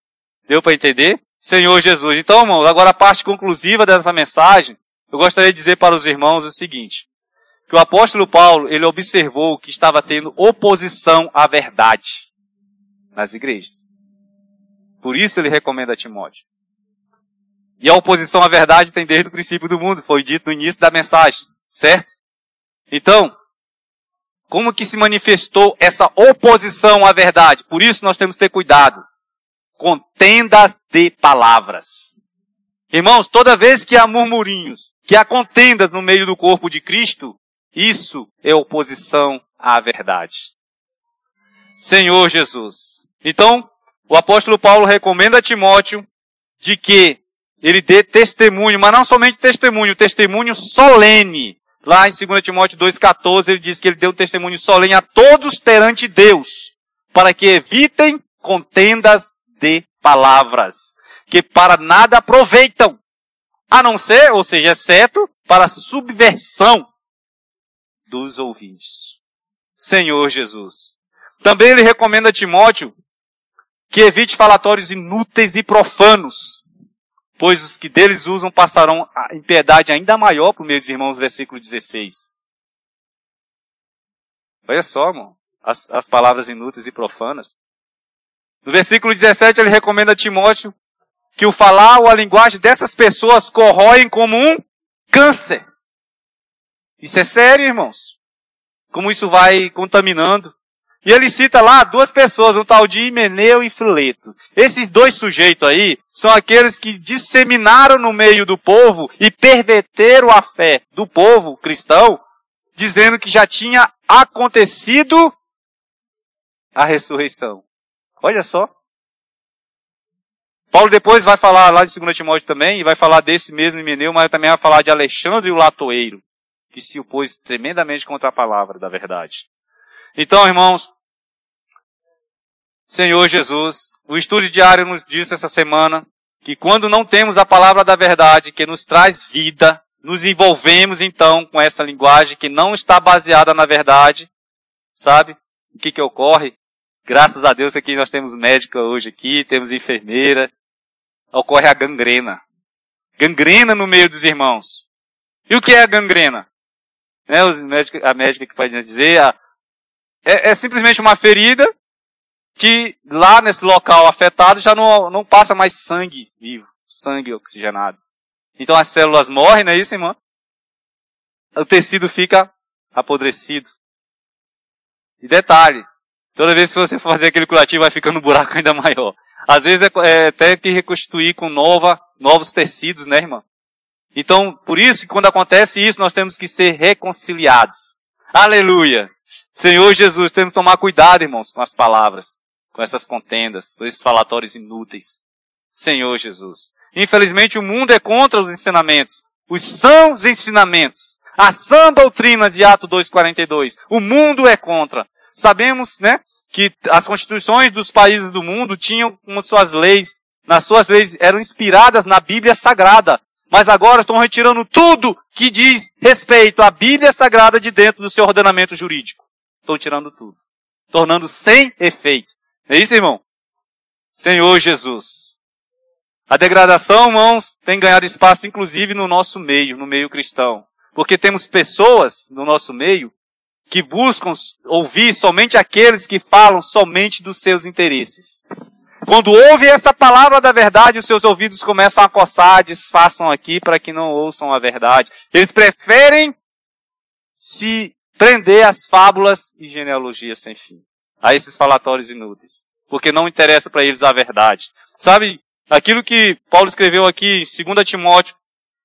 Deu para entender? Senhor Jesus. Então, irmãos, agora a parte conclusiva dessa mensagem, eu gostaria de dizer para os irmãos o seguinte. Que o apóstolo Paulo, ele observou que estava tendo oposição à verdade nas igrejas. Por isso ele recomenda a Timóteo. E a oposição à verdade tem desde o princípio do mundo, foi dito no início da mensagem, certo? Então, como que se manifestou essa oposição à verdade? Por isso nós temos que ter cuidado. Contendas de palavras. Irmãos, toda vez que há murmurinhos, que há contendas no meio do corpo de Cristo, isso é oposição à verdade. Senhor Jesus. Então, o apóstolo Paulo recomenda a Timóteo de que ele dê testemunho, mas não somente testemunho, testemunho solene. Lá em 2 Timóteo 2,14 ele diz que ele deu testemunho solene a todos perante Deus, para que evitem contendas de palavras, que para nada aproveitam, a não ser, ou seja, exceto para subversão dos ouvintes. Senhor Jesus. Também ele recomenda a Timóteo que evite falatórios inúteis e profanos, pois os que deles usam passarão em piedade ainda maior o meio dos irmãos, versículo 16. Olha só, irmão, as, as palavras inúteis e profanas. No versículo 17 ele recomenda a Timóteo que o falar ou a linguagem dessas pessoas corroem como um câncer. Isso é sério, irmãos. Como isso vai contaminando e ele cita lá duas pessoas, um tal de Himeneu e Fileto. Esses dois sujeitos aí são aqueles que disseminaram no meio do povo e perverteram a fé do povo cristão, dizendo que já tinha acontecido a ressurreição. Olha só. Paulo depois vai falar lá de 2 Timóteo também, e vai falar desse mesmo Himeneu, mas também vai falar de Alexandre o Latoeiro, que se opôs tremendamente contra a palavra da verdade. Então, irmãos, Senhor Jesus, o estudo diário nos disse essa semana que quando não temos a palavra da verdade que nos traz vida, nos envolvemos então com essa linguagem que não está baseada na verdade, sabe? O que que ocorre? Graças a Deus aqui nós temos médica hoje aqui, temos enfermeira. Ocorre a gangrena. Gangrena no meio dos irmãos. E o que é a gangrena? Né, os médicos, a médica que pode dizer, a, é, é simplesmente uma ferida que lá nesse local afetado já não, não passa mais sangue vivo, sangue oxigenado. Então as células morrem, não é isso, irmã? O tecido fica apodrecido. E detalhe, toda vez que você for fazer aquele curativo vai ficando um buraco ainda maior. Às vezes é, é até que reconstituir com nova, novos tecidos, né, irmã? Então, por isso que quando acontece isso, nós temos que ser reconciliados. Aleluia! Senhor Jesus, temos que tomar cuidado, irmãos, com as palavras, com essas contendas, com esses falatórios inúteis. Senhor Jesus. Infelizmente o mundo é contra os ensinamentos. Os sãos ensinamentos. A sã doutrina de Ato 2,42. O mundo é contra. Sabemos, né, que as constituições dos países do mundo tinham como suas leis, nas suas leis eram inspiradas na Bíblia Sagrada. Mas agora estão retirando tudo que diz respeito à Bíblia Sagrada de dentro do seu ordenamento jurídico. Estou tirando tudo. Tornando sem efeito. É isso, irmão? Senhor Jesus. A degradação, irmãos, tem ganhado espaço, inclusive, no nosso meio, no meio cristão. Porque temos pessoas no nosso meio que buscam ouvir somente aqueles que falam somente dos seus interesses. Quando ouve essa palavra da verdade, os seus ouvidos começam a coçar, disfarçam aqui para que não ouçam a verdade. Eles preferem se prender às fábulas e genealogias sem fim, a esses falatórios inúteis, porque não interessa para eles a verdade. Sabe, aquilo que Paulo escreveu aqui em 2 Timóteo,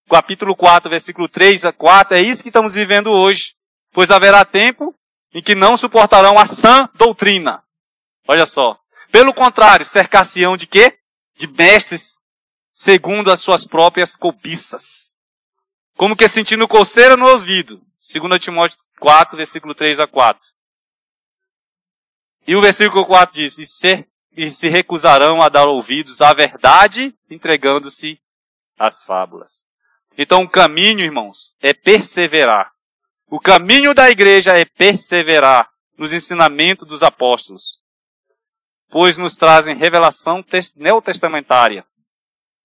capítulo 4, versículo 3 a 4, é isso que estamos vivendo hoje pois haverá tempo em que não suportarão a sã doutrina. Olha só. Pelo contrário, cercar-se-ão de quê? De mestres segundo as suas próprias cobiças. Como que sentindo coceira no ouvido. 2 Timóteo 4, versículo 3 a 4. E o versículo 4 diz, e se, e se recusarão a dar ouvidos à verdade, entregando-se às fábulas. Então o caminho, irmãos, é perseverar. O caminho da igreja é perseverar nos ensinamentos dos apóstolos, pois nos trazem revelação neotestamentária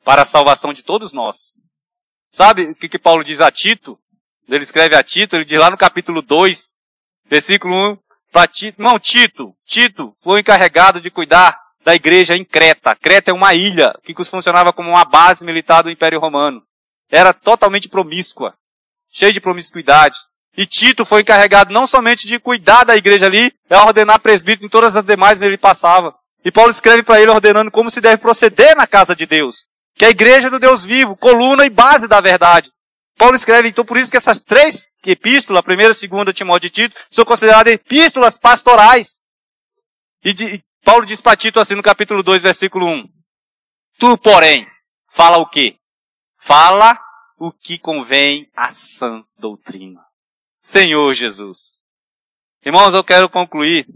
para a salvação de todos nós. Sabe o que, que Paulo diz a Tito? Ele escreve a Tito, ele diz lá no capítulo 2, versículo 1, para Tito, não, Tito, Tito foi encarregado de cuidar da igreja em Creta. Creta é uma ilha que funcionava como uma base militar do Império Romano. Era totalmente promíscua, cheia de promiscuidade. E Tito foi encarregado não somente de cuidar da igreja ali, é ordenar presbítero em todas as demais ele passava. E Paulo escreve para ele ordenando como se deve proceder na casa de Deus, que é a igreja do Deus vivo, coluna e base da verdade. Paulo escreve, então, por isso que essas três epístolas, a primeira, a segunda, Timóteo e Tito, são consideradas epístolas pastorais. E, de, Paulo diz para Tito assim no capítulo 2, versículo 1. Tu, porém, fala o quê? Fala o que convém à sã doutrina. Senhor Jesus. Irmãos, eu quero concluir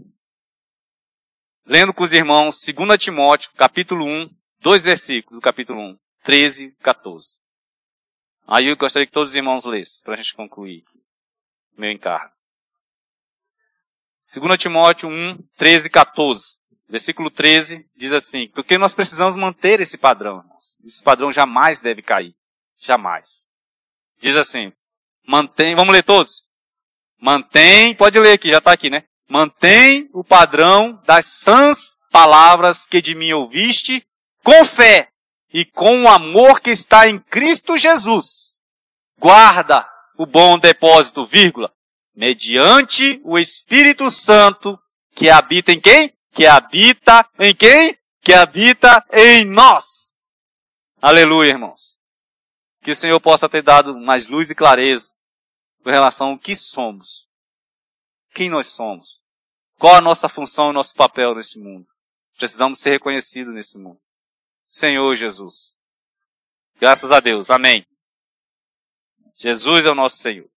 lendo com os irmãos 2 Timóteo, capítulo 1, dois versículos do capítulo 1, 13 e 14. Aí eu gostaria que todos os irmãos lessem, para a gente concluir aqui, meu encargo. 2 Timóteo 1, 13 e 14. Versículo 13 diz assim, porque nós precisamos manter esse padrão, irmãos. Esse padrão jamais deve cair. Jamais. Diz assim, mantém, vamos ler todos? Mantém, pode ler aqui, já está aqui, né? Mantém o padrão das sãs palavras que de mim ouviste, com fé e com o amor que está em Cristo Jesus. Guarda o bom depósito, vírgula, mediante o Espírito Santo que habita em quem? Que habita em quem? Que habita em nós. Aleluia, irmãos. Que o Senhor possa ter dado mais luz e clareza com relação ao que somos. Quem nós somos. Qual a nossa função e nosso papel nesse mundo. Precisamos ser reconhecidos nesse mundo. Senhor Jesus. Graças a Deus. Amém. Jesus é o nosso Senhor.